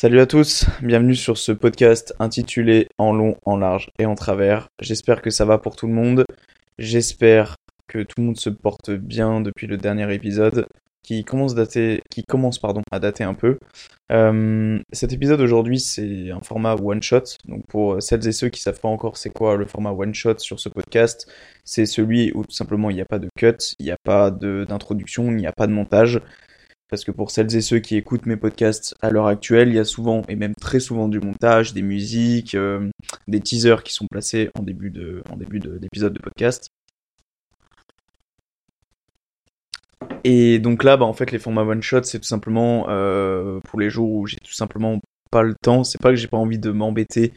Salut à tous, bienvenue sur ce podcast intitulé En long, en large et en travers. J'espère que ça va pour tout le monde. J'espère que tout le monde se porte bien depuis le dernier épisode qui commence, dater, qui commence à dater un peu. Euh, cet épisode aujourd'hui c'est un format one shot. Donc pour celles et ceux qui savent pas encore c'est quoi le format one shot sur ce podcast, c'est celui où tout simplement il n'y a pas de cut, il n'y a pas d'introduction, il n'y a pas de montage. Parce que pour celles et ceux qui écoutent mes podcasts à l'heure actuelle, il y a souvent, et même très souvent, du montage, des musiques, euh, des teasers qui sont placés en début de, d'épisode de, podcast. Et donc là, bah, en fait, les formats one shot, c'est tout simplement euh, pour les jours où j'ai tout simplement pas le temps. C'est pas que j'ai pas envie de m'embêter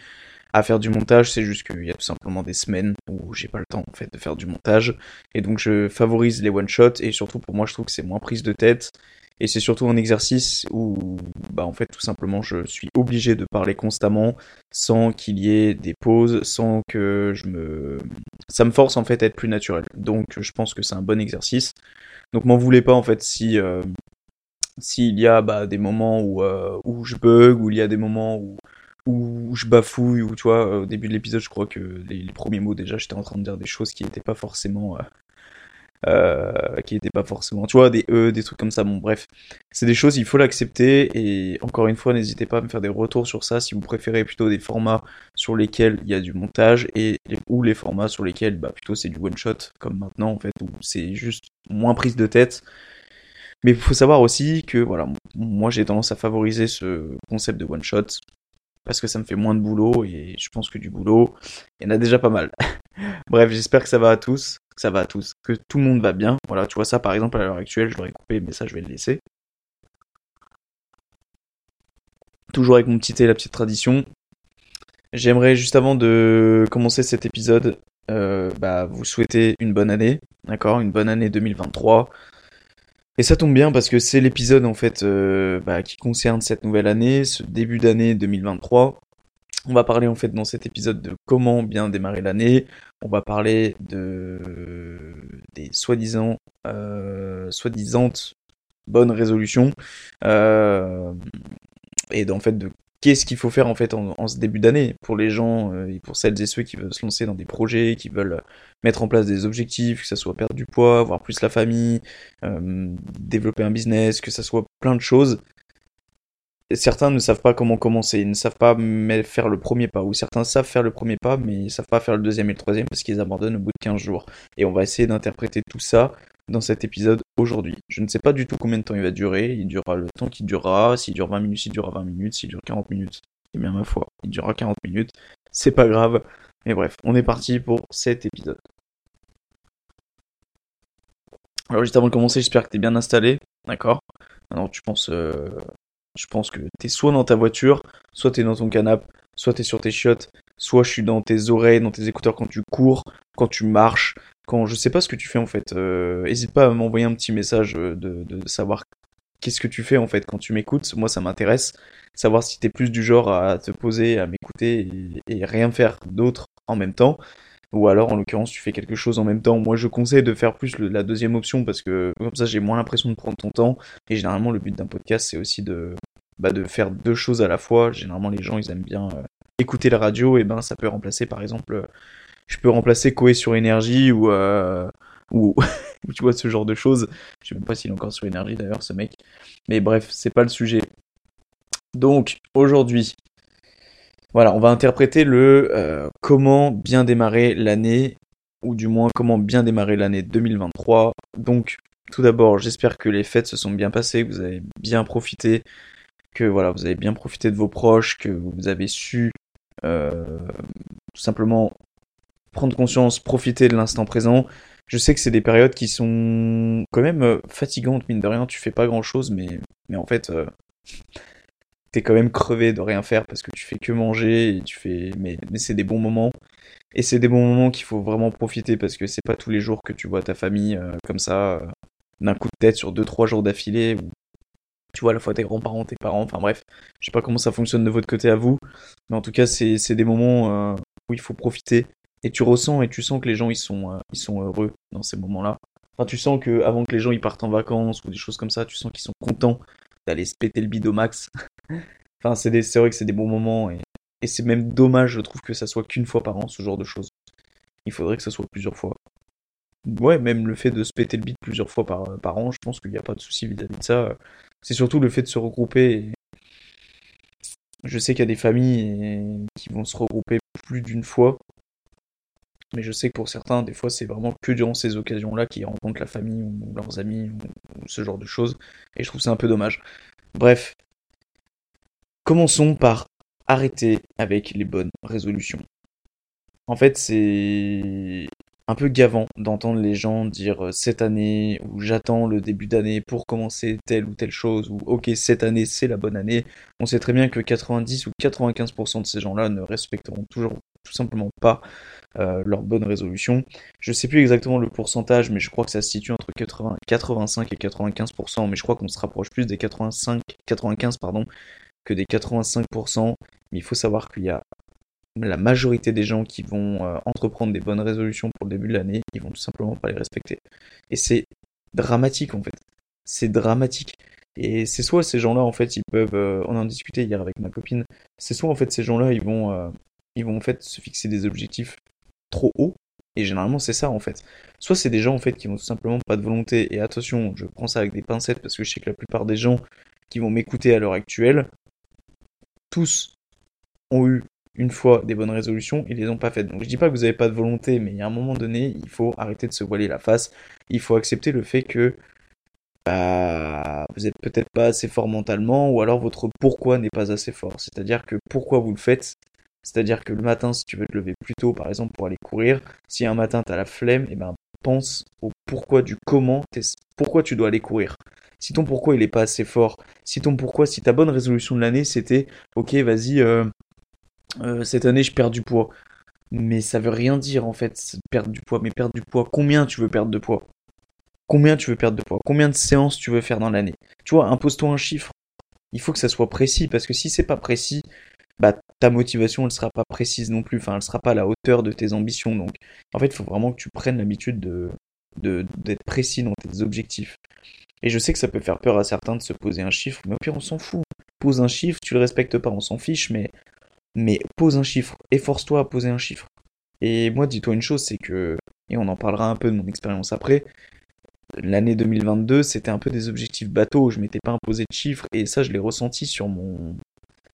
à faire du montage, c'est juste qu'il y a tout simplement des semaines où j'ai pas le temps en fait de faire du montage. Et donc je favorise les one shots et surtout pour moi je trouve que c'est moins prise de tête et c'est surtout un exercice où, bah, en fait, tout simplement, je suis obligé de parler constamment sans qu'il y ait des pauses, sans que je me. Ça me force en fait à être plus naturel. Donc, je pense que c'est un bon exercice. Donc, m'en voulez pas en fait si. Euh, s'il y a bah, des moments où, euh, où je bug, où il y a des moments où, où je bafouille, ou tu vois, au début de l'épisode, je crois que les, premiers mots déjà, j'étais en train de dire des choses qui n'étaient pas forcément euh, euh, qui n'étaient pas forcément, tu vois, des E, des trucs comme ça. Bon, bref, c'est des choses, il faut l'accepter. Et encore une fois, n'hésitez pas à me faire des retours sur ça si vous préférez plutôt des formats sur lesquels il y a du montage et ou les formats sur lesquels, bah, plutôt c'est du one shot comme maintenant en fait, où c'est juste moins prise de tête. Mais il faut savoir aussi que voilà, moi j'ai tendance à favoriser ce concept de one shot parce que ça me fait moins de boulot et je pense que du boulot, il y en a déjà pas mal. Bref, j'espère que ça va à tous ça va à tous, que tout le monde va bien. Voilà, tu vois ça par exemple à l'heure actuelle, je l'aurais coupé, mais ça je vais le laisser. Toujours avec mon petit thé, la petite tradition. J'aimerais juste avant de commencer cet épisode, euh, bah, vous souhaiter une bonne année, d'accord, une bonne année 2023. Et ça tombe bien parce que c'est l'épisode en fait euh, bah, qui concerne cette nouvelle année, ce début d'année 2023. On va parler en fait dans cet épisode de comment bien démarrer l'année. On va parler de des soi-disant euh, soi-disant bonnes résolutions euh, et en fait de qu'est-ce qu'il faut faire en fait en, ce début d'année pour les gens euh, et pour celles et ceux qui veulent se lancer dans des projets, qui veulent mettre en place des objectifs, que ça soit perdre du poids, avoir plus la famille, développer un business, que ça soit plein de choses certains ne savent pas comment commencer, ils ne savent pas faire le premier pas, ou certains savent faire le premier pas, mais ils ne savent pas faire le deuxième et le troisième parce qu'ils abandonnent au bout de 15 jours. Et on va essayer d'interpréter tout ça dans cet épisode aujourd'hui. Je ne sais pas du tout combien de temps il va durer, il durera le temps qu'il durera, s'il dure 20 minutes, s'il durera 20 minutes, s'il dure 40 minutes, et bien ma foi, il durera 40 minutes, c'est pas grave. Mais bref, on est parti pour cet épisode. Alors juste avant de commencer, j'espère que tu es bien installé, d'accord? Alors tu penses euh, je pense que t'es soit dans ta voiture, soit t'es dans ton canapé, soit t'es sur tes chiottes, soit je suis dans tes oreilles, dans tes écouteurs quand tu cours, quand tu marches, quand je sais pas ce que tu fais en fait. Euh, hésite pas à m'envoyer un petit message euh, de, savoir qu'est-ce que tu fais en fait quand tu m'écoutes. Moi ça m'intéresse. Savoir si t'es plus du genre à te poser, à m'écouter et rien faire d'autre en même temps ou alors en l'occurrence tu fais quelque chose en même temps. Moi je conseille de faire plus la deuxième option parce que comme ça j'ai moins l'impression de prendre ton temps et généralement le but d'un podcast c'est aussi de, bah, de faire deux choses à la fois. Généralement les gens ils aiment bien euh, écouter la radio et ben ça peut remplacer par exemple je peux remplacer Koé sur énergie ou euh, ou, tu vois ce genre de choses. Je sais même pas s'il est encore sur énergie d'ailleurs ce mec. Mais bref, c'est pas le sujet. Donc aujourd'hui, voilà, on va interpréter le euh, comment bien démarrer l'année, ou du moins comment bien démarrer l'année 2023. Donc, tout d'abord, j'espère que les fêtes se sont bien passées, que vous avez bien profité, que voilà, vous avez bien profité de vos proches, que vous avez su euh, tout simplement prendre conscience, profiter de l'instant présent. Je sais que c'est des périodes qui sont quand même euh, fatigantes, mine de rien, tu fais pas grand chose, mais, mais en fait, t'es quand même crevé de rien faire parce que tu fais que manger et tu fais mais, c'est des bons moments Et c'est des bons moments qu'il faut vraiment profiter parce que c'est pas tous les jours que tu vois ta famille euh, comme ça, euh, d'un coup de tête sur 2-3 jours d'affilée. Ou tu vois à la fois tes grands-parents, tes parents, enfin bref. Je sais pas comment ça fonctionne de votre côté à vous. Mais en tout cas, c'est des moments euh, où il faut profiter. Et tu ressens et tu sens que les gens ils sont, ils sont heureux dans ces moments-là. Enfin, tu sens que avant que les gens ils partent en vacances ou des choses comme ça, tu sens qu'ils sont contents d'aller se péter le bide max. Enfin, c'est vrai que c'est des bons moments et c'est même dommage, je trouve, que ça soit qu'une fois par an, ce genre de choses. Il faudrait que ça soit plusieurs fois. Ouais, même le fait de se péter le bit plusieurs fois par, par an, je pense qu'il n'y a pas de souci vis-à-vis de ça. C'est surtout le fait de se regrouper. Je sais qu'il y a des familles qui vont se regrouper plus d'une fois. Mais je sais que pour certains, des fois, c'est vraiment que durant ces occasions-là qu'ils rencontrent la famille ou leurs amis ou ce genre de choses. Et je trouve ça un peu dommage. Bref. Commençons par arrêter avec les bonnes résolutions. En fait, c'est un peu gavant d'entendre les gens dire euh, cette année ou j'attends le début d'année pour commencer telle ou telle chose ou ok cette année c'est la bonne année. On sait très bien que 90 ou 95% de ces gens-là ne respecteront toujours tout simplement pas euh, leurs bonnes résolutions. Je sais plus exactement le pourcentage, mais je crois que ça se situe entre 80, 85 et 95%, mais je crois qu'on se rapproche plus des 85, 95 pardon, que des 85%, mais il faut savoir qu'il y a la majorité des gens qui vont euh, entreprendre des bonnes résolutions pour le début de l'année, ils vont tout simplement pas les respecter. Et c'est dramatique en fait. C'est dramatique. Et c'est soit ces gens-là en fait ils peuvent, euh, on en discutait hier avec ma copine, c'est soit en fait ces gens-là ils vont, euh, ils vont en fait se fixer des objectifs trop hauts. Et généralement c'est ça en fait. Soit c'est des gens en fait qui n'ont tout simplement pas de volonté. Et attention, je prends ça avec des pincettes parce que je sais que la plupart des gens qui vont m'écouter à l'heure actuelle tous ont eu une fois des bonnes résolutions, ils les ont pas faites. Donc je dis pas que vous n'avez pas de volonté, mais il y a un moment donné, il faut arrêter de se voiler la face. Il faut accepter le fait que bah, vous êtes peut-être pas assez fort mentalement, ou alors votre pourquoi n'est pas assez fort. C'est-à-dire que pourquoi vous le faites, c'est-à-dire que le matin, si tu veux te lever plus tôt, par exemple, pour aller courir, si un matin tu as la flemme, et eh ben pense au pourquoi du comment, pourquoi tu dois aller courir. Si ton pourquoi il est pas assez fort, si ton pourquoi, si ta bonne résolution de l'année c'était ok vas-y euh, euh, cette année je perds du poids, mais ça veut rien dire en fait perdre du poids, mais perdre du poids, combien tu veux perdre de poids? Combien tu veux perdre de poids? Combien de séances tu veux faire dans l'année? Tu vois, impose-toi un chiffre. Il faut que ça soit précis parce que si c'est pas précis, bah ta motivation elle sera pas précise non plus, enfin elle sera pas à la hauteur de tes ambitions. Donc. En fait, il faut vraiment que tu prennes l'habitude de d'être précis dans tes objectifs. Et je sais que ça peut faire peur à certains de se poser un chiffre, mais au pire on s'en fout. Pose un chiffre, tu le respectes pas, on s'en fiche, mais, mais pose un chiffre, efforce-toi à poser un chiffre. Et moi, dis-toi une chose, c'est que, et on en parlera un peu de mon expérience après, l'année 2022, c'était un peu des objectifs bateaux, je m'étais pas imposé de chiffres, et ça, je l'ai ressenti sur mon,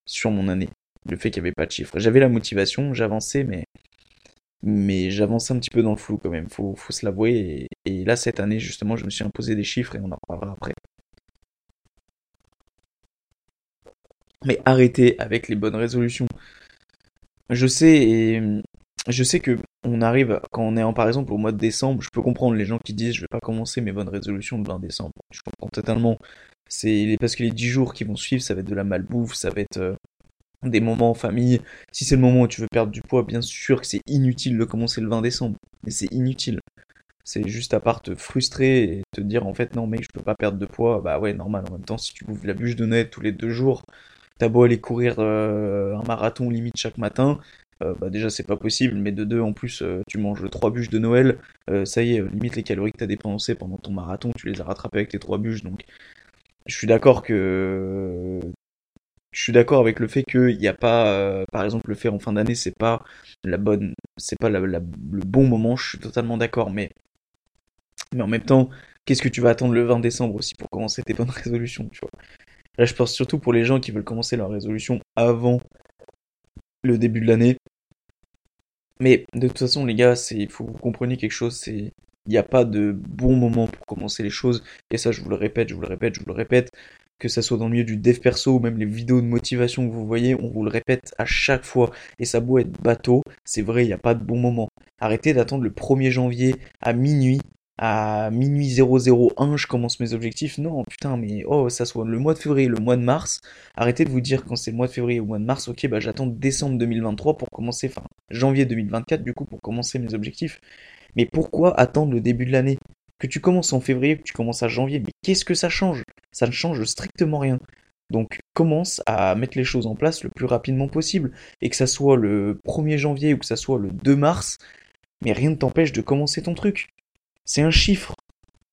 sur mon année. Le fait qu'il n'y avait pas de chiffres. J'avais la motivation, j'avançais, mais mais j'avance un petit peu dans le flou quand même, faut, faut se l'avouer. Et, là, cette année, justement, je me suis imposé des chiffres et on en parlera après. Mais arrêtez avec les bonnes résolutions. Je sais, je sais que on arrive, quand on est en, par exemple, au mois de décembre, je peux comprendre les gens qui disent je vais pas commencer mes bonnes résolutions le 20 décembre. Je comprends totalement. C'est parce que les 10 jours qui vont suivre, ça va être de la malbouffe, ça va être euh, des moments en famille. Si c'est le moment où tu veux perdre du poids, bien sûr que c'est inutile de commencer le 20 décembre. Mais c'est inutile. C'est juste à part te frustrer et te dire en fait non mec je peux pas perdre de poids. Bah ouais normal en même temps si tu bouffes la bûche de Noël tous les deux jours, t'as beau aller courir euh, un marathon limite chaque matin, euh, bah déjà c'est pas possible, mais de deux en plus euh, tu manges trois bûches de Noël, ça y est, limite les calories que t'as dépensées pendant ton marathon, tu les as rattrapées avec tes trois bûches, donc je suis d'accord que je suis d'accord avec le fait qu'il n'y a pas, euh, par exemple, le faire en fin d'année, c'est pas la bonne, c'est pas le bon moment. Je suis totalement d'accord, mais mais en même temps, qu'est-ce que tu vas attendre le 20 décembre aussi pour commencer tes bonnes résolutions, tu vois? Là, je pense surtout pour les gens qui veulent commencer leur résolution avant le début de l'année. Mais de toute façon, les gars, il faut que vous compreniez quelque chose, c'est, il n'y a pas de bon moment pour commencer les choses. Et ça, je vous le répète, je vous le répète, je vous le répète que ça soit dans le milieu du dev perso ou même les vidéos de motivation que vous voyez, on vous le répète à chaque fois. Et ça beau être bateau, c'est vrai, il n'y a pas de bon moment. Arrêtez d'attendre le 1er janvier à minuit à minuit 001, je commence mes objectifs. Non, putain, mais oh, ça soit le mois de février, le mois de mars. Arrêtez de vous dire quand c'est le mois de février ou le mois de mars, ok, bah j'attends décembre 2023 pour commencer, enfin janvier 2024 du coup pour commencer mes objectifs. Mais pourquoi attendre le début de l'année? Que tu commences en février, que tu commences à janvier, mais qu'est-ce que ça change? Ça ne change strictement rien. Donc commence à mettre les choses en place le plus rapidement possible. Et que ça soit le 1er janvier ou que ça soit le 2 mars, mais rien ne t'empêche de commencer ton truc. C'est un chiffre.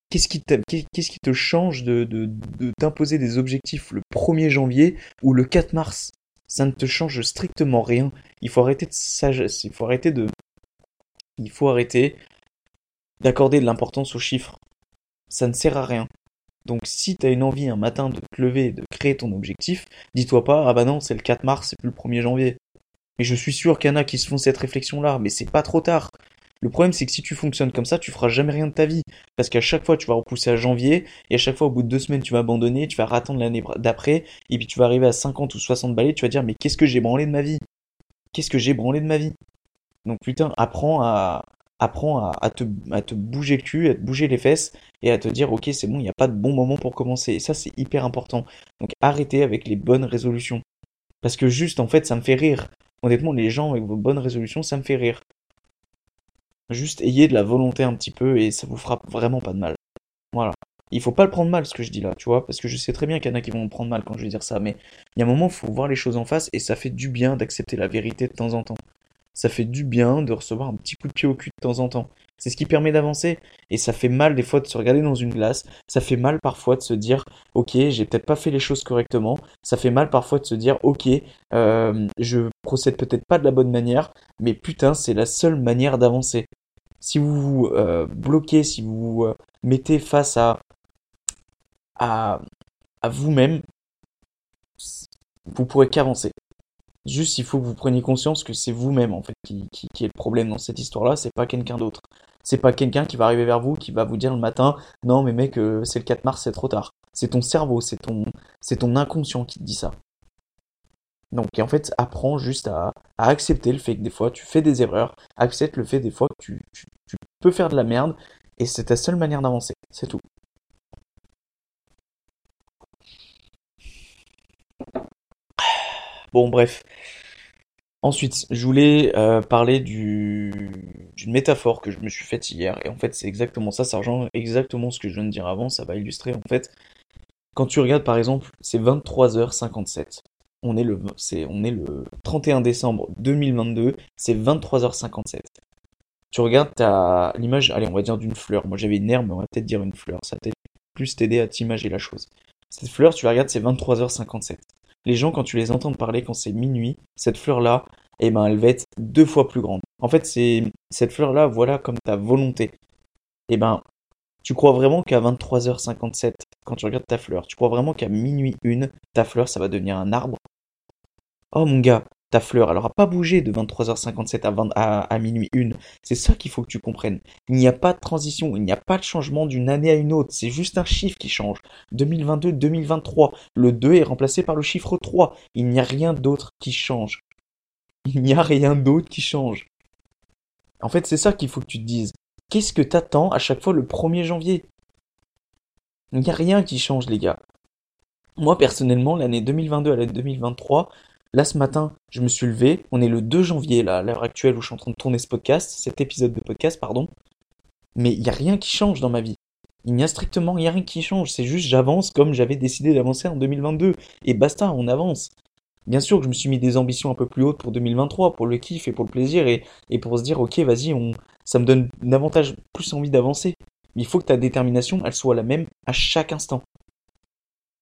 Qu'est-ce qui, te change de, de, t'imposer des objectifs le 1er janvier ou le 4 mars? Ça ne te change strictement rien. Il faut arrêter de sagesse, il faut arrêter de... Il faut arrêter d'accorder de l'importance aux chiffres. Ça ne sert à rien. Donc si tu as une envie un matin de te lever et de créer ton objectif, dis-toi pas, ah bah non, c'est le 4 mars, c'est plus le 1er janvier. Et je suis sûr qu'il y en a qui se font cette réflexion-là, mais c'est pas trop tard. Le problème, c'est que si tu fonctionnes comme ça, tu feras jamais rien de ta vie. Parce qu'à chaque fois, tu vas repousser à janvier, et à chaque fois, au bout de deux semaines, tu vas abandonner, tu vas rattendre l'année d'après, et puis tu vas arriver à 50 ou 60 balais, tu vas dire, mais qu'est-ce que j'ai branlé de ma vie? Qu'est-ce que j'ai branlé de ma vie? Donc putain, apprends à, apprends à, te, bouger le cul, à te bouger les fesses, et à te dire, ok, c'est bon, il n'y a pas de bon moment pour commencer. Et ça, c'est hyper important. Donc arrêtez avec les bonnes résolutions. Parce que juste, en fait, ça me fait rire. Honnêtement, les gens avec vos bonnes résolutions, ça me fait rire. Juste ayez de la volonté un petit peu et ça vous fera vraiment pas de mal. Voilà. Il faut pas le prendre mal ce que je dis là, tu vois, parce que je sais très bien qu'il y en a qui vont me prendre mal quand je vais dire ça, mais il y a un moment, il faut voir les choses en face et ça fait du bien d'accepter la vérité de temps en temps. Ça fait du bien de recevoir un petit coup de pied au cul de temps en temps. C'est ce qui permet d'avancer. Et ça fait mal des fois de se regarder dans une glace. Ça fait mal parfois de se dire, ok, j'ai peut-être pas fait les choses correctement. Ça fait mal parfois de se dire, ok, euh, je procède peut-être pas de la bonne manière, mais putain, c'est la seule manière d'avancer. Si vous vous euh, bloquez, si vous vous euh, mettez face à, à, vous-même, vous pourrez qu'avancer. Juste, il faut que vous preniez conscience que c'est vous-même en fait qui, qui, est le problème dans cette histoire-là. C'est pas quelqu'un d'autre. C'est pas quelqu'un qui va arriver vers vous, qui va vous dire le matin, non mais mec, euh, c'est le 4 mars, c'est trop tard. C'est ton cerveau, c'est ton, c'est ton inconscient qui te dit ça. Donc, en fait, apprends juste à, à, accepter le fait que des fois tu fais des erreurs, accepte le fait des fois que tu, tu peux faire de la merde, et c'est ta seule manière d'avancer. C'est tout. Bon, bref. Ensuite, je voulais euh, parler du, d'une métaphore que je me suis faite hier. Et en fait, c'est exactement ça. Ça rejoint exactement ce que je viens de dire avant. Ça va illustrer, en fait. Quand tu regardes, par exemple, c'est 23h57. On est, le, on est le 31 décembre 2022. C'est 23h57. Tu regardes ta, l'image, allez, on va dire d'une fleur. Moi, j'avais une herbe, mais on va peut-être dire une fleur. Ça va peut-être plus t'aider à t'imager la chose. Cette fleur, tu la regardes, c'est 23h57 les gens, quand tu les entends parler, quand c'est minuit, cette fleur-là, eh ben, elle va être deux fois plus grande. En fait, c'est cette fleur-là, voilà comme ta volonté. Eh ben, tu crois vraiment qu'à 23h57, quand tu regardes ta fleur, tu crois vraiment qu'à minuit une, ta fleur, ça va devenir un arbre? Oh mon gars, ta fleur, elle n'aura pas bougé de 23h57 à, à, minuit une. C'est ça qu'il faut que tu comprennes. Il n'y a pas de transition, il n'y a pas de changement d'une année à une autre. C'est juste un chiffre qui change. 2022-2023. Le 2 est remplacé par le chiffre 3. Il n'y a rien d'autre qui change. Il n'y a rien d'autre qui change. En fait, c'est ça qu'il faut que tu te dises. Qu'est-ce que t'attends à chaque fois le 1er janvier? Il n'y a rien qui change, les gars. Moi, personnellement, l'année 2022 à l'année 2023, Là, ce matin, je me suis levé. On est le 2 janvier, là, à l'heure actuelle où je suis en train de tourner ce podcast, cet épisode de podcast, pardon. Mais il n'y a rien qui change dans ma vie. Il n'y a strictement rien qui change. C'est juste j'avance comme j'avais décidé d'avancer en 2022. Et basta, on avance. Bien sûr que je me suis mis des ambitions un peu plus hautes pour 2023, pour le kiff et pour le plaisir, et, pour se dire, ok, vas-y, on... ça me donne davantage plus envie d'avancer. Mais il faut que ta détermination, elle soit la même à chaque instant.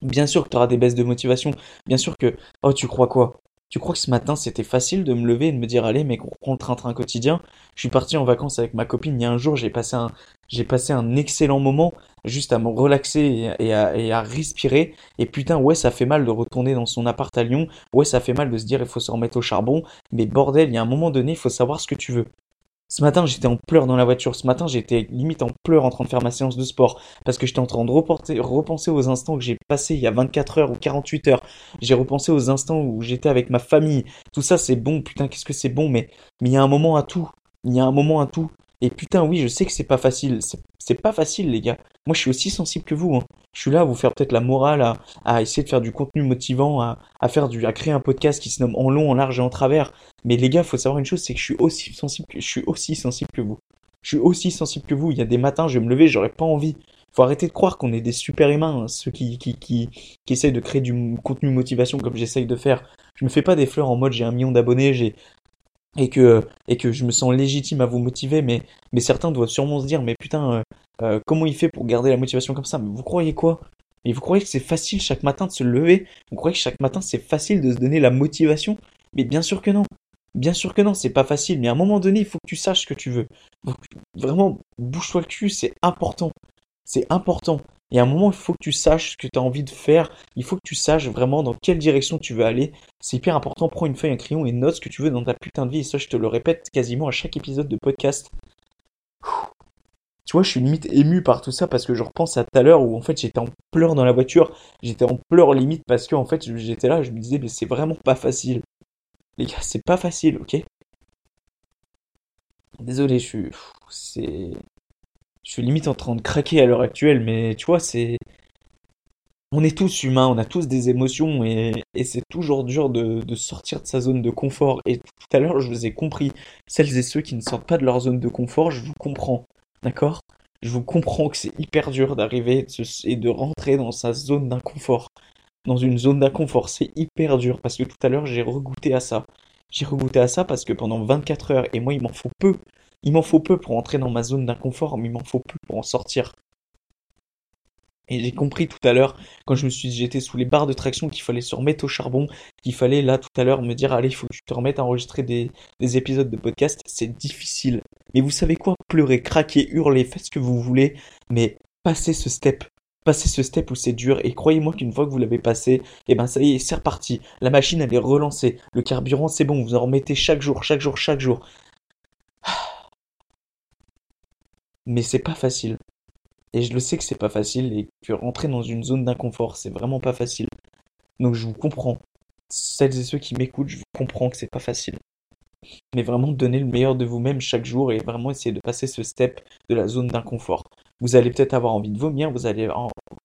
Bien sûr que tu auras des baisses de motivation. Bien sûr que, oh, tu crois quoi? Tu crois que ce matin c'était facile de me lever et de me dire, allez, mec, on reprend le train-train quotidien Je suis parti en vacances avec ma copine. Il y a un jour, j'ai passé un, j'ai passé un excellent moment juste à me relaxer et à, et à, respirer. Et putain, ouais, ça fait mal de retourner dans son appart à Lyon. Ouais, ça fait mal de se dire, il faut se remettre au charbon. Mais bordel, il y a un moment donné, il faut savoir ce que tu veux. Ce matin, j'étais en pleurs dans la voiture. Ce matin, j'étais limite en pleurs en train de faire ma séance de sport. Parce que j'étais en train de repenser aux instants que j'ai passés il y a 24 heures ou 48 heures. J'ai repensé aux instants où j'étais avec ma famille. Tout ça, c'est bon. Putain, qu'est-ce que c'est bon. Mais, mais il y a un moment à tout. Il y a un moment à tout. Et putain, oui, je sais que c'est pas facile. C'est pas facile, les gars. Moi, je suis aussi sensible que vous. Hein. Je suis là à vous faire peut-être la morale, à, essayer de faire du contenu motivant, à, à, faire du, à créer un podcast qui se nomme En long, en large et en travers. Mais les gars, faut savoir une chose, c'est que je suis aussi sensible que, je suis aussi sensible que vous. Je suis aussi sensible que vous. Il y a des matins, je vais me lever, j'aurais pas envie. Faut arrêter de croire qu'on est des super humains, hein, ceux qui, qui, qui, qui essayent de créer du contenu motivation comme j'essaye de faire. Je me fais pas des fleurs en mode j'ai un million d'abonnés, j'ai et que et que je me sens légitime à vous motiver mais mais certains doivent sûrement se dire mais putain euh, euh, comment il fait pour garder la motivation comme ça? Mais vous croyez quoi? Mais vous croyez que c'est facile chaque matin de se lever? Vous croyez que chaque matin c'est facile de se donner la motivation? Mais bien sûr que non. Bien sûr que non c'est pas facile mais à un moment donné il faut que tu saches ce que tu veux. Vraiment bouge-toi le cul c'est important c'est important et à un moment, il faut que tu saches ce que tu as envie de faire. Il faut que tu saches vraiment dans quelle direction tu veux aller. C'est hyper important. Prends une feuille, un crayon et note ce que tu veux dans ta putain de vie. Et ça, je te le répète quasiment à chaque épisode de podcast. Tu vois, je suis limite ému par tout ça parce que je repense à tout à l'heure où en fait j'étais en pleurs dans la voiture. J'étais en pleurs limite parce que en fait j'étais là, je me disais, mais c'est vraiment pas facile. Les gars, c'est pas facile, ok? Désolé, je suis. C'est je suis limite en train de craquer à l'heure actuelle, mais tu vois, c'est. On est tous humains, on a tous des émotions et, c'est toujours dur de, sortir de sa zone de confort. Et tout à l'heure, je vous ai compris. Celles et ceux qui ne sortent pas de leur zone de confort, je vous comprends. D'accord? Je vous comprends que c'est hyper dur d'arriver et de rentrer dans sa zone d'inconfort. Dans une zone d'inconfort, c'est hyper dur parce que tout à l'heure, j'ai regoûté à ça. J'ai regoûté à ça parce que pendant 24 heures, et moi, il m'en faut peu il m'en faut peu pour entrer dans ma zone d'inconfort, mais il m'en faut peu pour en sortir. Et j'ai compris tout à l'heure, quand je me suis j'étais sous les barres de traction, qu'il fallait se remettre au charbon, qu'il fallait là tout à l'heure me dire allez, il faut que tu te remettes à enregistrer des, des épisodes de podcast. C'est difficile. Mais vous savez quoi? Pleurer, craquer, hurler, faites ce que vous voulez, mais passez ce step. Passez ce step où c'est dur et croyez-moi qu'une fois que vous l'avez passé, eh ben ça y est, c'est reparti. La machine elle est relancée. Le carburant c'est bon, vous en remettez chaque jour, chaque jour, chaque jour. Mais c'est pas facile. Et je le sais que c'est pas facile et que rentrer dans une zone d'inconfort, c'est vraiment pas facile. Donc je vous comprends. Celles et ceux qui m'écoutent, je comprends que c'est pas facile. Mais vraiment donner le meilleur de vous-même chaque jour et vraiment essayer de passer ce step de la zone d'inconfort. Vous allez peut-être avoir envie de vomir, vous allez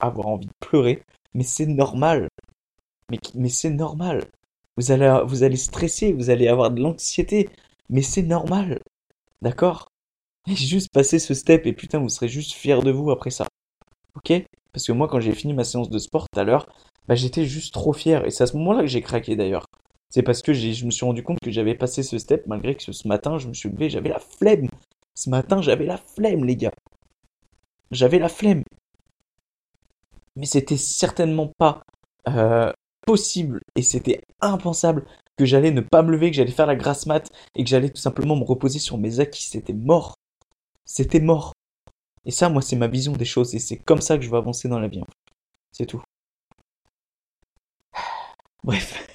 avoir envie de pleurer, mais c'est normal. Mais, mais c'est normal. Vous allez, vous allez stresser, vous allez avoir de l'anxiété, mais c'est normal. D'accord? Juste passer ce step et putain, vous serez juste fier de vous après ça. Ok? Parce que moi, quand j'ai fini ma séance de sport tout à l'heure, bah, j'étais juste trop fier. Et c'est à ce moment-là que j'ai craqué d'ailleurs. C'est parce que je me suis rendu compte que j'avais passé ce step, malgré que ce matin, je me suis levé, j'avais la flemme. Ce matin, j'avais la flemme, les gars. J'avais la flemme. Mais c'était certainement pas euh, possible et c'était impensable que j'allais ne pas me lever, que j'allais faire la grasse mat et que j'allais tout simplement me reposer sur mes acquis. C'était mort c'était mort. Et ça, moi, c'est ma vision des choses, et c'est comme ça que je veux avancer dans la vie. C'est tout. Bref,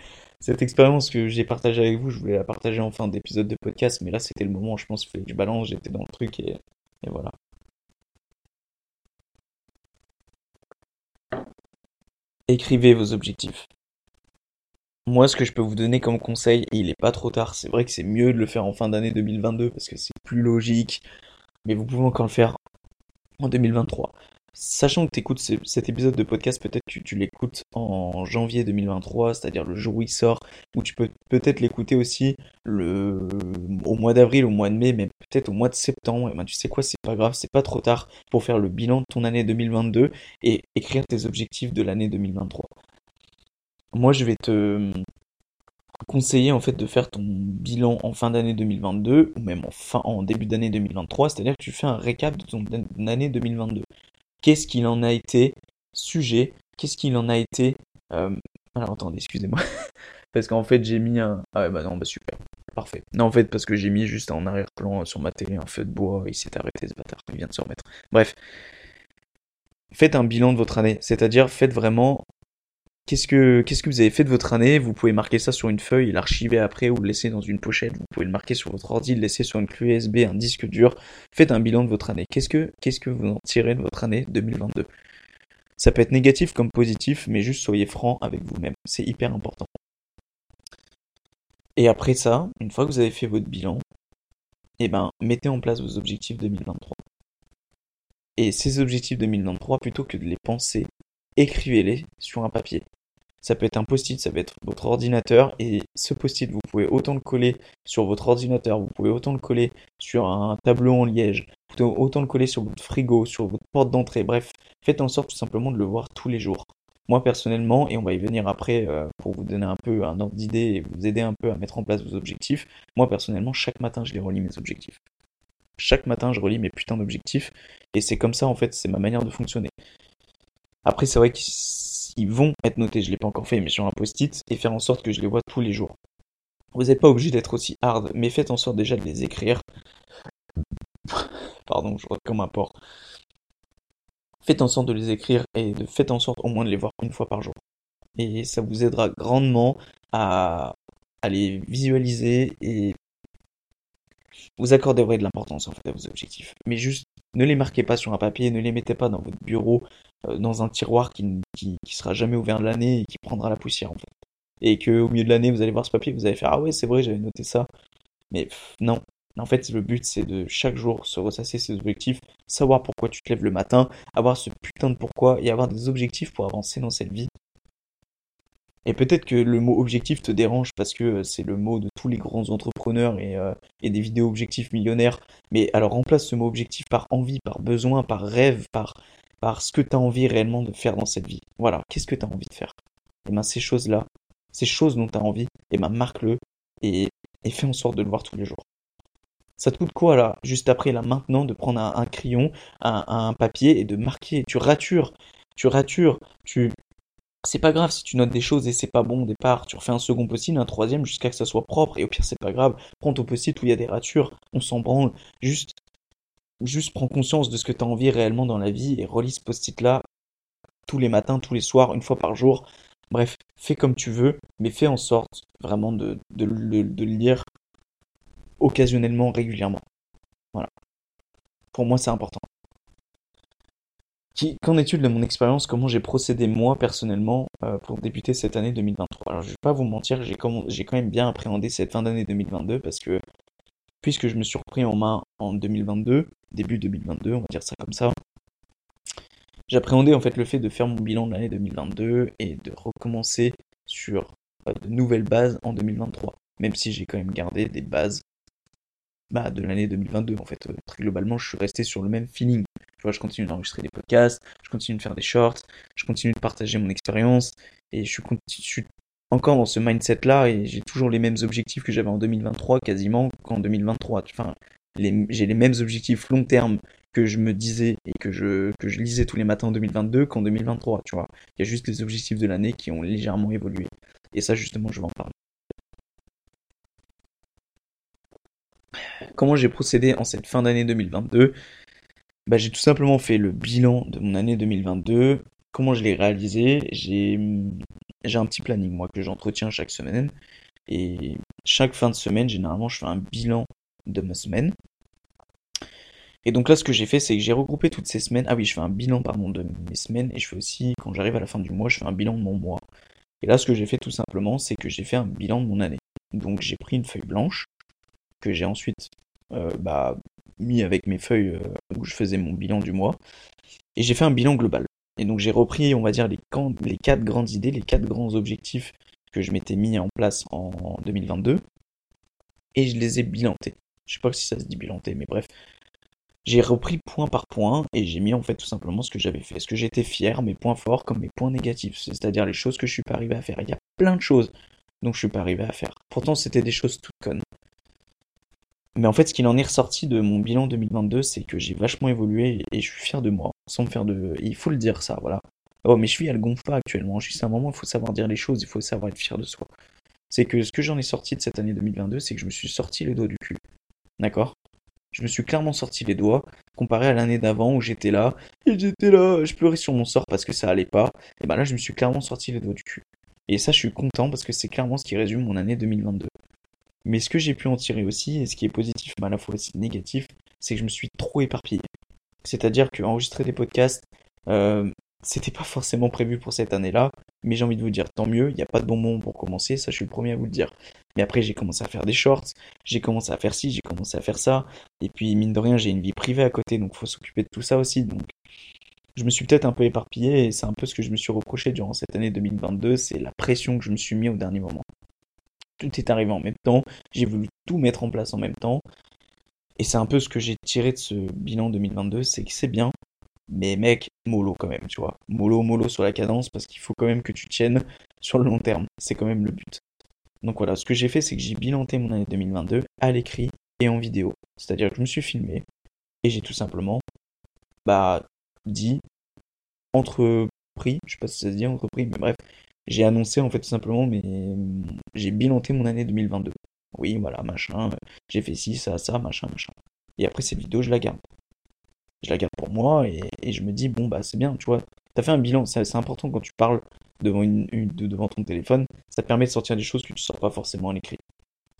cette expérience que j'ai partagée avec vous, je voulais la partager en fin d'épisode de podcast, mais là, c'était le moment, je pense, fallait que je balance, j'étais dans le truc, et, et voilà. Écrivez vos objectifs. Moi, ce que je peux vous donner comme conseil, et il est pas trop tard, c'est vrai que c'est mieux de le faire en fin d'année 2022 parce que c'est plus logique, mais vous pouvez encore le faire en 2023. Sachant que tu écoutes cet épisode de podcast, peut-être tu, tu l'écoutes en janvier 2023, c'est-à-dire le jour où il sort, ou tu peux peut-être l'écouter aussi au mois d'avril, au mois de mai, mais peut-être au mois de septembre. Et ben, tu sais quoi, c'est pas grave, c'est pas trop tard pour faire le bilan de ton année 2022 et écrire tes objectifs de l'année 2023 moi je vais te conseiller en fait de faire ton bilan en fin d'année 2022 ou même en fin en début d'année 2023, c'est-à-dire que tu fais un récap de ton année 2022. Qu'est-ce qu'il en a été sujet? Qu'est-ce qu'il en a été euh... Alors attendez, excusez-moi. parce qu'en fait j'ai mis un... Ah ouais bah non, bah super. Parfait. Non en fait parce que j'ai mis juste en arrière-plan sur ma télé un feu de bois, il s'est arrêté ce bâtard, il vient de se remettre. Bref. Faites un bilan de votre année, c'est-à-dire faites vraiment Qu'est-ce que, qu'est-ce que vous avez fait de votre année? Vous pouvez marquer ça sur une feuille l'archiver après ou le laisser dans une pochette. Vous pouvez le marquer sur votre ordi, le laisser sur une clé USB, un disque dur. Faites un bilan de votre année. Qu'est-ce que, qu'est-ce que vous en tirez de votre année 2022 Ça peut être négatif comme positif, mais juste soyez franc avec vous-même. C'est hyper important. Et après ça, une fois que vous avez fait votre bilan, eh ben, mettez en place vos objectifs 2023. Et ces objectifs 2023, plutôt que de les penser, écrivez-les sur un papier. Ça peut être un post-it, ça peut être votre ordinateur, et ce post-it, vous pouvez autant le coller sur votre ordinateur, vous pouvez autant le coller sur un tableau en liège, autant le coller sur votre frigo, sur votre porte d'entrée, bref, faites en sorte tout simplement de le voir tous les jours. Moi personnellement, et on va y venir après euh, pour vous donner un peu un ordre d'idée et vous aider un peu à mettre en place vos objectifs, moi personnellement, chaque matin, je les relis mes objectifs. Chaque matin, je relis mes putains d'objectifs, et c'est comme ça, en fait, c'est ma manière de fonctionner. Après, c'est vrai qu'ils vont être notés, je l'ai pas encore fait, mais sur un post-it, et faire en sorte que je les vois tous les jours. Vous n'êtes pas obligé d'être aussi hard, mais faites en sorte déjà de les écrire. Pardon, je vois comme un porc. Faites en sorte de les écrire et de, faites en sorte au moins de les voir une fois par jour. Et ça vous aidera grandement à, à les visualiser et vous accorderez de l'importance en fait à vos objectifs. Mais juste ne les marquez pas sur un papier, ne les mettez pas dans votre bureau, euh, dans un tiroir qui, qui, qui sera jamais ouvert de l'année et qui prendra la poussière en fait. Et que au milieu de l'année vous allez voir ce papier, vous allez faire ah ouais c'est vrai j'avais noté ça. Mais non. En fait le but c'est de chaque jour se ressasser ses objectifs, savoir pourquoi tu te lèves le matin, avoir ce putain de pourquoi et avoir des objectifs pour avancer dans cette vie et peut-être que le mot objectif te dérange parce que euh, c'est le mot de tous les grands entrepreneurs et, euh, et des vidéos objectifs millionnaires. Mais alors remplace ce mot objectif par envie, par besoin, par rêve, par, par ce que tu as envie réellement de faire dans cette vie. Voilà, qu'est-ce que tu as envie de faire? Et eh bien ces choses-là, ces choses dont tu as envie, et eh ben marque-le et, et fais en sorte de le voir tous les jours. Ça te coûte quoi là, juste après là maintenant, de prendre un, crayon, un, un, papier et de marquer? Tu ratures, tu ratures, tu, c'est pas grave si tu notes des choses et c'est pas bon au départ, tu refais un second post-it, un troisième jusqu'à que ça soit propre, et au pire c'est pas grave, prends ton post-it où il y a des ratures, on s'en branle, juste, juste prends conscience de ce que tu as envie réellement dans la vie et relis ce post-it là tous les matins, tous les soirs, une fois par jour. Bref, fais comme tu veux, mais fais en sorte vraiment de, de, de le lire occasionnellement, régulièrement. Voilà. Pour moi, c'est important. Qu'en est-il de mon expérience? Comment j'ai procédé moi personnellement euh, pour débuter cette année 2023 Alors je vais pas vous mentir, j'ai quand même bien appréhendé cette fin d'année 2022 parce que puisque je me suis repris en main en 2022, début 2022, on va dire ça comme ça, j'appréhendais en fait le fait de faire mon bilan de l'année 2022 et de recommencer sur euh, de nouvelles bases en 2023. Même si j'ai quand même gardé des bases bah, de l'année 2022 en fait. Euh, très globalement, je suis resté sur le même feeling. Je continue d'enregistrer des podcasts, je continue de faire des shorts, je continue de partager mon expérience et je suis, encore dans ce mindset là et j'ai toujours les mêmes objectifs que j'avais en 2023 quasiment qu'en 2023. Enfin, j'ai les mêmes objectifs long terme que je me disais et que je, que je lisais tous les matins en 2022 qu'en 2023, tu vois. Il y a juste les objectifs de l'année qui ont légèrement évolué. Et ça, justement, je vais en parler. Comment j'ai procédé en cette fin d'année 2022 bah, J'ai tout simplement fait le bilan de mon année 2022. Comment je l'ai réalisé? J'ai un petit planning, moi, que j'entretiens chaque semaine. Et chaque fin de semaine, généralement, je fais un bilan de ma semaine. Et donc là, ce que j'ai fait, c'est que j'ai regroupé toutes ces semaines. Ah oui, je fais un bilan, pardon, de mes semaines. Et je fais aussi, quand j'arrive à la fin du mois, je fais un bilan de mon mois. Et là, ce que j'ai fait tout simplement, c'est que j'ai fait un bilan de mon année. Donc j'ai pris une feuille blanche que j'ai ensuite euh, bah, mis avec mes feuilles euh, où je faisais mon bilan du mois. Et j'ai fait un bilan global. Et donc j'ai repris, on va dire, les, quatre grandes idées, les quatre grands objectifs que je m'étais mis en place en 2022. Et je les ai bilantés. Je sais pas si ça se dit bilanté, mais bref. J'ai repris point par point et j'ai mis en fait tout simplement ce que j'avais fait. Ce que j'étais fier, mes points forts comme mes points négatifs. C'est-à-dire les choses que je suis pas arrivé à faire. Il y a plein de choses dont je suis pas arrivé à faire. Pourtant c'était des choses toutes connes. Mais en fait, ce qu'il en est ressorti de mon bilan 2022, c'est que j'ai vachement évolué et je suis fier de moi, sans me faire de... Il faut le dire ça, voilà. Oh, mais je suis, elle gonfle pas actuellement. Juste à un moment, il faut savoir dire les choses, il faut savoir être fier de soi. C'est que ce que j'en ai sorti de cette année 2022, c'est que je me suis sorti les doigts du cul. D'accord? Je me suis clairement sorti les doigts, comparé à l'année d'avant où j'étais là, et j'étais là, je pleurais sur mon sort parce que ça allait pas. Et ben là, je me suis clairement sorti les doigts du cul. Et ça, je suis content parce que c'est clairement ce qui résume mon année 2022. Mais ce que j'ai pu en tirer aussi, et ce qui est positif mais à la fois aussi négatif, c'est que je me suis trop éparpillé. C'est-à-dire qu'enregistrer des podcasts, euh, c'était pas forcément prévu pour cette année-là, mais j'ai envie de vous dire tant mieux, il n'y a pas de bon moment pour commencer, ça je suis le premier à vous le dire. Mais après j'ai commencé à faire des shorts, j'ai commencé à faire ci, j'ai commencé à faire ça, et puis mine de rien j'ai une vie privée à côté, donc faut s'occuper de tout ça aussi, donc je me suis peut-être un peu éparpillé, et c'est un peu ce que je me suis reproché durant cette année 2022, c'est la pression que je me suis mis au dernier moment. Tout est arrivé en même temps, j'ai voulu tout mettre en place en même temps, et c'est un peu ce que j'ai tiré de ce bilan 2022, c'est que c'est bien, mais mec, mollo quand même, tu vois. Mollo, mollo sur la cadence, parce qu'il faut quand même que tu tiennes sur le long terme. C'est quand même le but. Donc voilà, ce que j'ai fait, c'est que j'ai bilanté mon année 2022 à l'écrit et en vidéo. C'est-à-dire que je me suis filmé et j'ai tout simplement, bah, dit, entrepris, je sais pas si ça se dit entrepris, mais bref, j'ai annoncé en fait tout simplement, mais j'ai bilanté mon année 2022. Oui, voilà, machin, j'ai fait ci, ça, ça, machin, machin. Et après cette vidéo, je la garde je la garde pour moi et, je me dis bon bah c'est bien, tu vois. T'as fait un bilan, c'est important quand tu parles devant, une, devant ton téléphone, ça te permet de sortir des choses que tu sors pas forcément à l'écrit.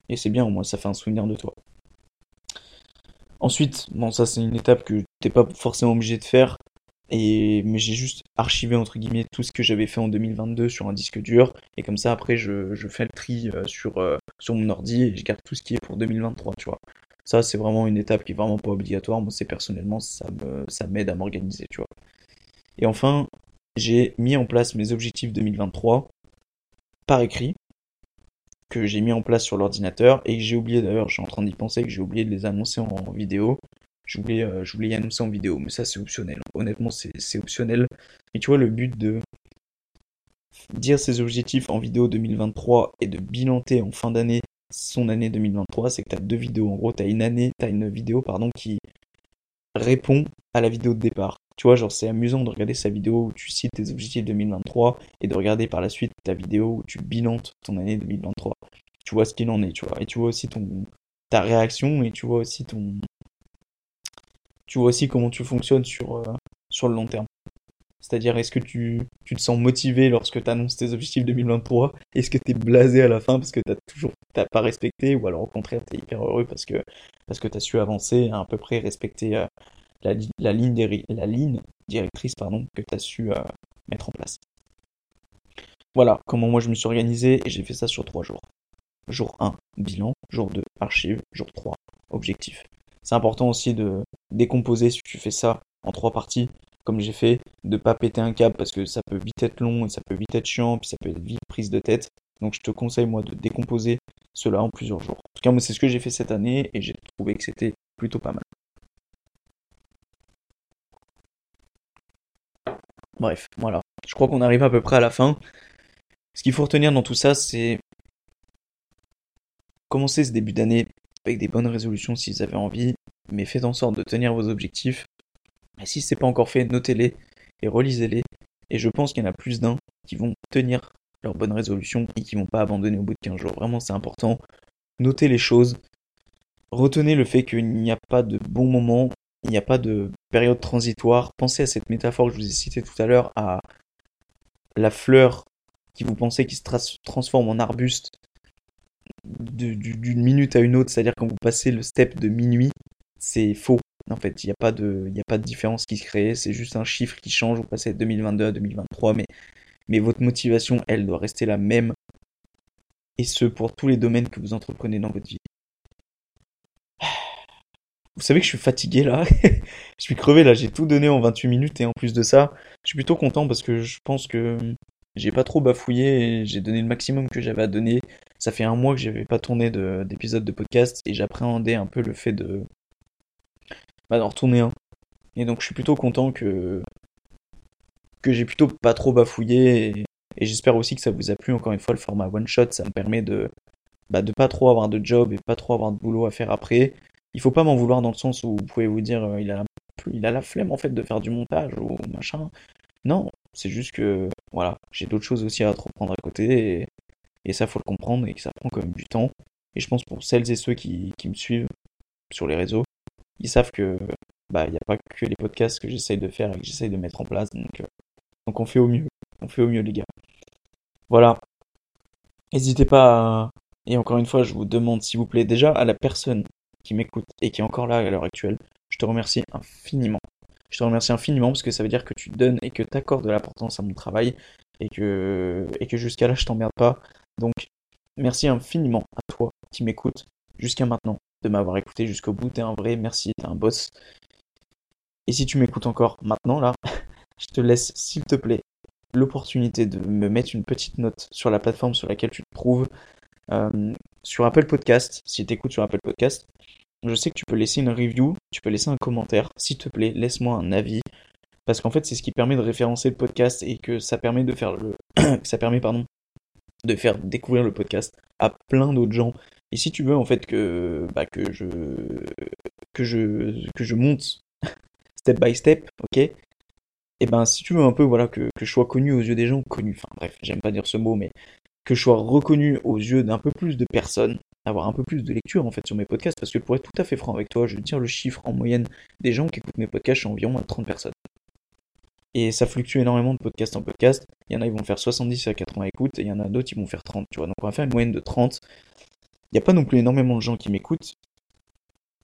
Et c'est bien, au moins ça fait un souvenir de toi. Ensuite, bon ça c'est une étape que t'es pas forcément obligé de faire, et mais j'ai juste archivé entre guillemets tout ce que j'avais fait en 2022 sur un disque dur, et comme ça après je, fais le tri euh, sur, euh, sur mon ordi et je garde tout ce qui est pour 2023, tu vois. Ça, c'est vraiment une étape qui est vraiment pas obligatoire. Moi, c'est personnellement, ça me, ça m'aide à m'organiser, tu vois. Et enfin, j'ai mis en place mes objectifs 2023 par écrit, que j'ai mis en place sur l'ordinateur et que j'ai oublié d'ailleurs, je suis en train d'y penser, que j'ai oublié de les annoncer en vidéo. Je voulais, euh, je voulais y annoncer en vidéo, mais ça c'est optionnel. Honnêtement, c'est optionnel. Mais tu vois, le but de dire ses objectifs en vidéo 2023 et de bilanter en fin d'année son année 2023, c'est que tu as deux vidéos. En gros, tu as une année, tu une vidéo pardon, qui répond à la vidéo de départ. Tu vois, genre c'est amusant de regarder sa vidéo où tu cites tes objectifs 2023 et de regarder par la suite ta vidéo où tu bilantes ton année 2023. Tu vois ce qu'il en est, tu vois. Et tu vois aussi ton ta réaction et tu vois aussi ton tu vois aussi comment tu fonctionnes sur euh, sur le long terme. C'est-à-dire, est-ce que tu, tu, te sens motivé lorsque tu annonces tes objectifs 2023 Est-ce que tu es blasé à la fin parce que tu toujours t'as pas respecté? Ou alors au contraire, tu es hyper heureux parce que, parce que tu as su avancer, à, peu près respecter euh, la, la, ligne la ligne directrice pardon, que tu as su euh, mettre en place. Voilà comment moi je me suis organisé et j'ai fait ça sur trois jours. Jour 1, bilan. Jour 2, archive. Jour 3, objectif. C'est important aussi de décomposer si tu fais ça en trois parties comme j'ai fait, de pas péter un câble parce que ça peut vite être long ça peut vite être chiant, puis ça peut être vite prise de tête. Donc je te conseille moi de décomposer cela en plusieurs jours. En tout cas, moi c'est ce que j'ai fait cette année et j'ai trouvé que c'était plutôt pas mal. Bref, voilà. Je crois qu'on arrive à peu près à la fin. Ce qu'il faut retenir dans tout ça, c'est commencer ce début d'année avec des bonnes résolutions si vous avez envie, mais faites en sorte de tenir vos objectifs et si c'est pas encore fait, notez-les et relisez-les. Et je pense qu'il y en a plus d'un qui vont tenir leur bonne résolution et qui vont pas abandonner au bout de 15 jours. Vraiment, c'est important. Notez les choses. Retenez le fait qu'il n'y a pas de bon moment, il n'y a pas de période transitoire. Pensez à cette métaphore que je vous ai citée tout à l'heure, à la fleur qui vous pensez qui se transforme en arbuste d'une minute à une autre, c'est-à-dire quand vous passez le step de minuit, c'est faux. En fait, il n'y a, pas de, a pas de différence qui se crée, c'est juste un chiffre qui change, vous passez de 2022 à 2023, mais, mais votre motivation, elle, doit rester la même, et ce, pour tous les domaines que vous entreprenez dans votre vie. Vous savez que je suis fatigué là, je suis crevé là, j'ai tout donné en 28 minutes, et en plus de ça, je suis plutôt content parce que je pense que j'ai pas trop bafouillé, j'ai donné le maximum que j'avais à donner. Ça fait un mois que j'avais pas tourné d'épisode de, de podcast, et j'appréhendais un peu le fait de bah, d'en retourner un. Et donc je suis plutôt content que, que j'ai plutôt pas trop bafouillé. Et, j'espère aussi que ça vous a plu. Encore une fois, le format one shot, ça me permet de, bah, de pas trop avoir de job et pas trop avoir de boulot à faire après. Il faut pas m'en vouloir dans le sens où vous pouvez vous dire euh, il, a la, il a la flemme en fait de faire du montage ou machin. Non, c'est juste que voilà, j'ai d'autres choses aussi à entreprendre à côté et, ça faut le comprendre et que ça prend quand même du temps. Et je pense pour celles et ceux qui, qui me suivent sur les réseaux, ils savent que bah il n'y a pas que les podcasts que j'essaye de faire et que j'essaye de mettre en place. Donc, euh, donc on fait au mieux. On fait au mieux les gars. Voilà. N'hésitez pas à... Et encore une fois, je vous demande s'il vous plaît déjà à la personne qui m'écoute et qui est encore là à l'heure actuelle, je te remercie infiniment. Je te remercie infiniment parce que ça veut dire que tu donnes et que tu accordes de l'importance à mon travail et que, et que jusqu'à là je t'emmerde pas. Donc merci infiniment à toi qui m'écoutes jusqu'à maintenant de m'avoir écouté jusqu'au bout. T'es un vrai merci, t'es un boss. Et si tu m'écoutes encore maintenant là, je te laisse s'il te plaît l'opportunité de me mettre une petite note sur la plateforme sur laquelle tu te trouves. Euh, sur Apple Podcast, si tu écoutes sur Apple Podcast, je sais que tu peux laisser une review, tu peux laisser un commentaire. S'il te plaît, laisse-moi un avis. Parce qu'en fait, c'est ce qui permet de référencer le podcast et que ça permet de faire le. ça permet, de faire découvrir le podcast à plein d'autres gens. Et si tu veux, en fait, que, bah, que je. que je. que je monte step by step, ok? Et eh ben, si tu veux un peu, voilà, que, que je sois connu aux yeux des gens, connu, enfin bref, j'aime pas dire ce mot, mais que je sois reconnu aux yeux d'un peu plus de personnes, avoir un peu plus de lecture en fait sur mes podcasts, parce que pour être tout à fait franc avec toi, je veux dire le chiffre en moyenne des gens qui écoutent mes podcasts, c'est environ à 30 personnes. Et ça fluctue énormément de podcast en podcast. Il y en a, ils vont faire 70 à 80 écoutes, et il y en a d'autres, ils vont faire 30, tu vois. Donc on va faire une moyenne de 30. Il n'y a pas non plus énormément de gens qui m'écoutent.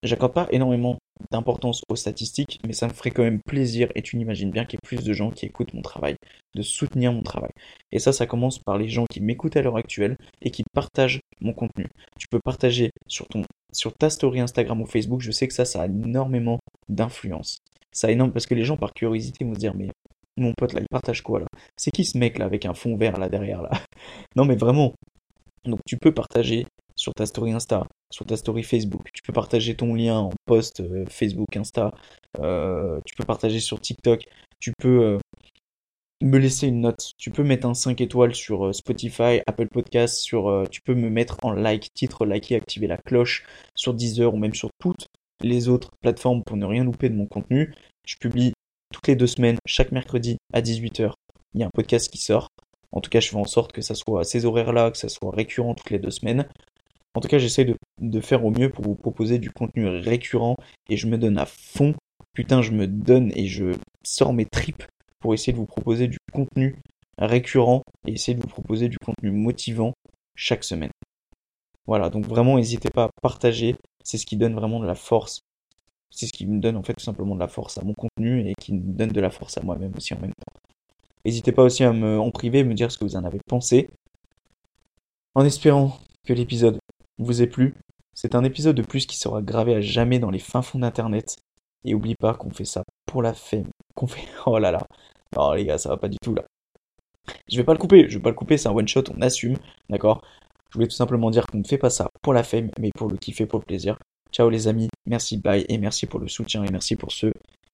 J'accorde pas énormément d'importance aux statistiques, mais ça me ferait quand même plaisir, et tu n'imagines bien qu'il y ait plus de gens qui écoutent mon travail, de soutenir mon travail. Et ça, ça commence par les gens qui m'écoutent à l'heure actuelle et qui partagent mon contenu. Tu peux partager sur ton sur ta story Instagram ou Facebook, je sais que ça, ça a énormément d'influence. Ça énorme parce que les gens par curiosité vont se dire mais mon pote là, il partage quoi là? C'est qui ce mec là avec un fond vert là derrière là? Non mais vraiment. Donc tu peux partager sur ta story Insta, sur ta story Facebook. Tu peux partager ton lien en post euh, Facebook, Insta. Euh, tu peux partager sur TikTok. Tu peux euh, me laisser une note. Tu peux mettre un 5 étoiles sur Spotify, Apple Podcasts. Sur, tu peux me mettre en like, titre, liker, activer la cloche sur Deezer ou même sur toutes les autres plateformes pour ne rien louper de mon contenu. Je publie toutes les deux semaines, chaque mercredi à 18h. Il y a un podcast qui sort. En tout cas, je fais en sorte que ça soit à ces horaires-là, que ça soit récurrent toutes les deux semaines. En tout cas, j'essaie de, faire au mieux pour vous proposer du contenu récurrent et je me donne à fond. Putain, je me donne et je sors mes tripes pour essayer de vous proposer du contenu récurrent et essayer de vous proposer du contenu motivant chaque semaine. Voilà, donc vraiment n'hésitez pas à partager, c'est ce qui donne vraiment de la force. C'est ce qui me donne en fait tout simplement de la force à mon contenu et qui me donne de la force à moi-même aussi en même temps. N'hésitez pas aussi à me en privé me dire ce que vous en avez pensé. En espérant que l'épisode vous ait plu. C'est un épisode de plus qui sera gravé à jamais dans les fins fonds d'internet. Et oublie pas qu'on fait ça pour la femme. Qu'on fait. Oh là là. Non les gars, ça va pas du tout là. Je vais pas le couper, je vais pas le couper, c'est un one shot, on assume, d'accord? Je voulais tout simplement dire qu'on ne fait pas ça pour la fame, mais pour le kiffer, pour le plaisir. Ciao les amis, merci, bye, et merci pour le soutien, et merci pour ceux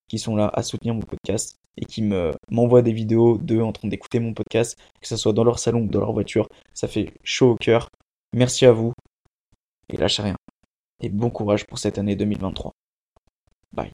qui sont là à soutenir mon podcast et qui me m'envoient des vidéos d'eux en train d'écouter mon podcast, que ce soit dans leur salon ou dans leur voiture. Ça fait chaud au cœur. Merci à vous et lâchez rien. Et bon courage pour cette année 2023. Bye.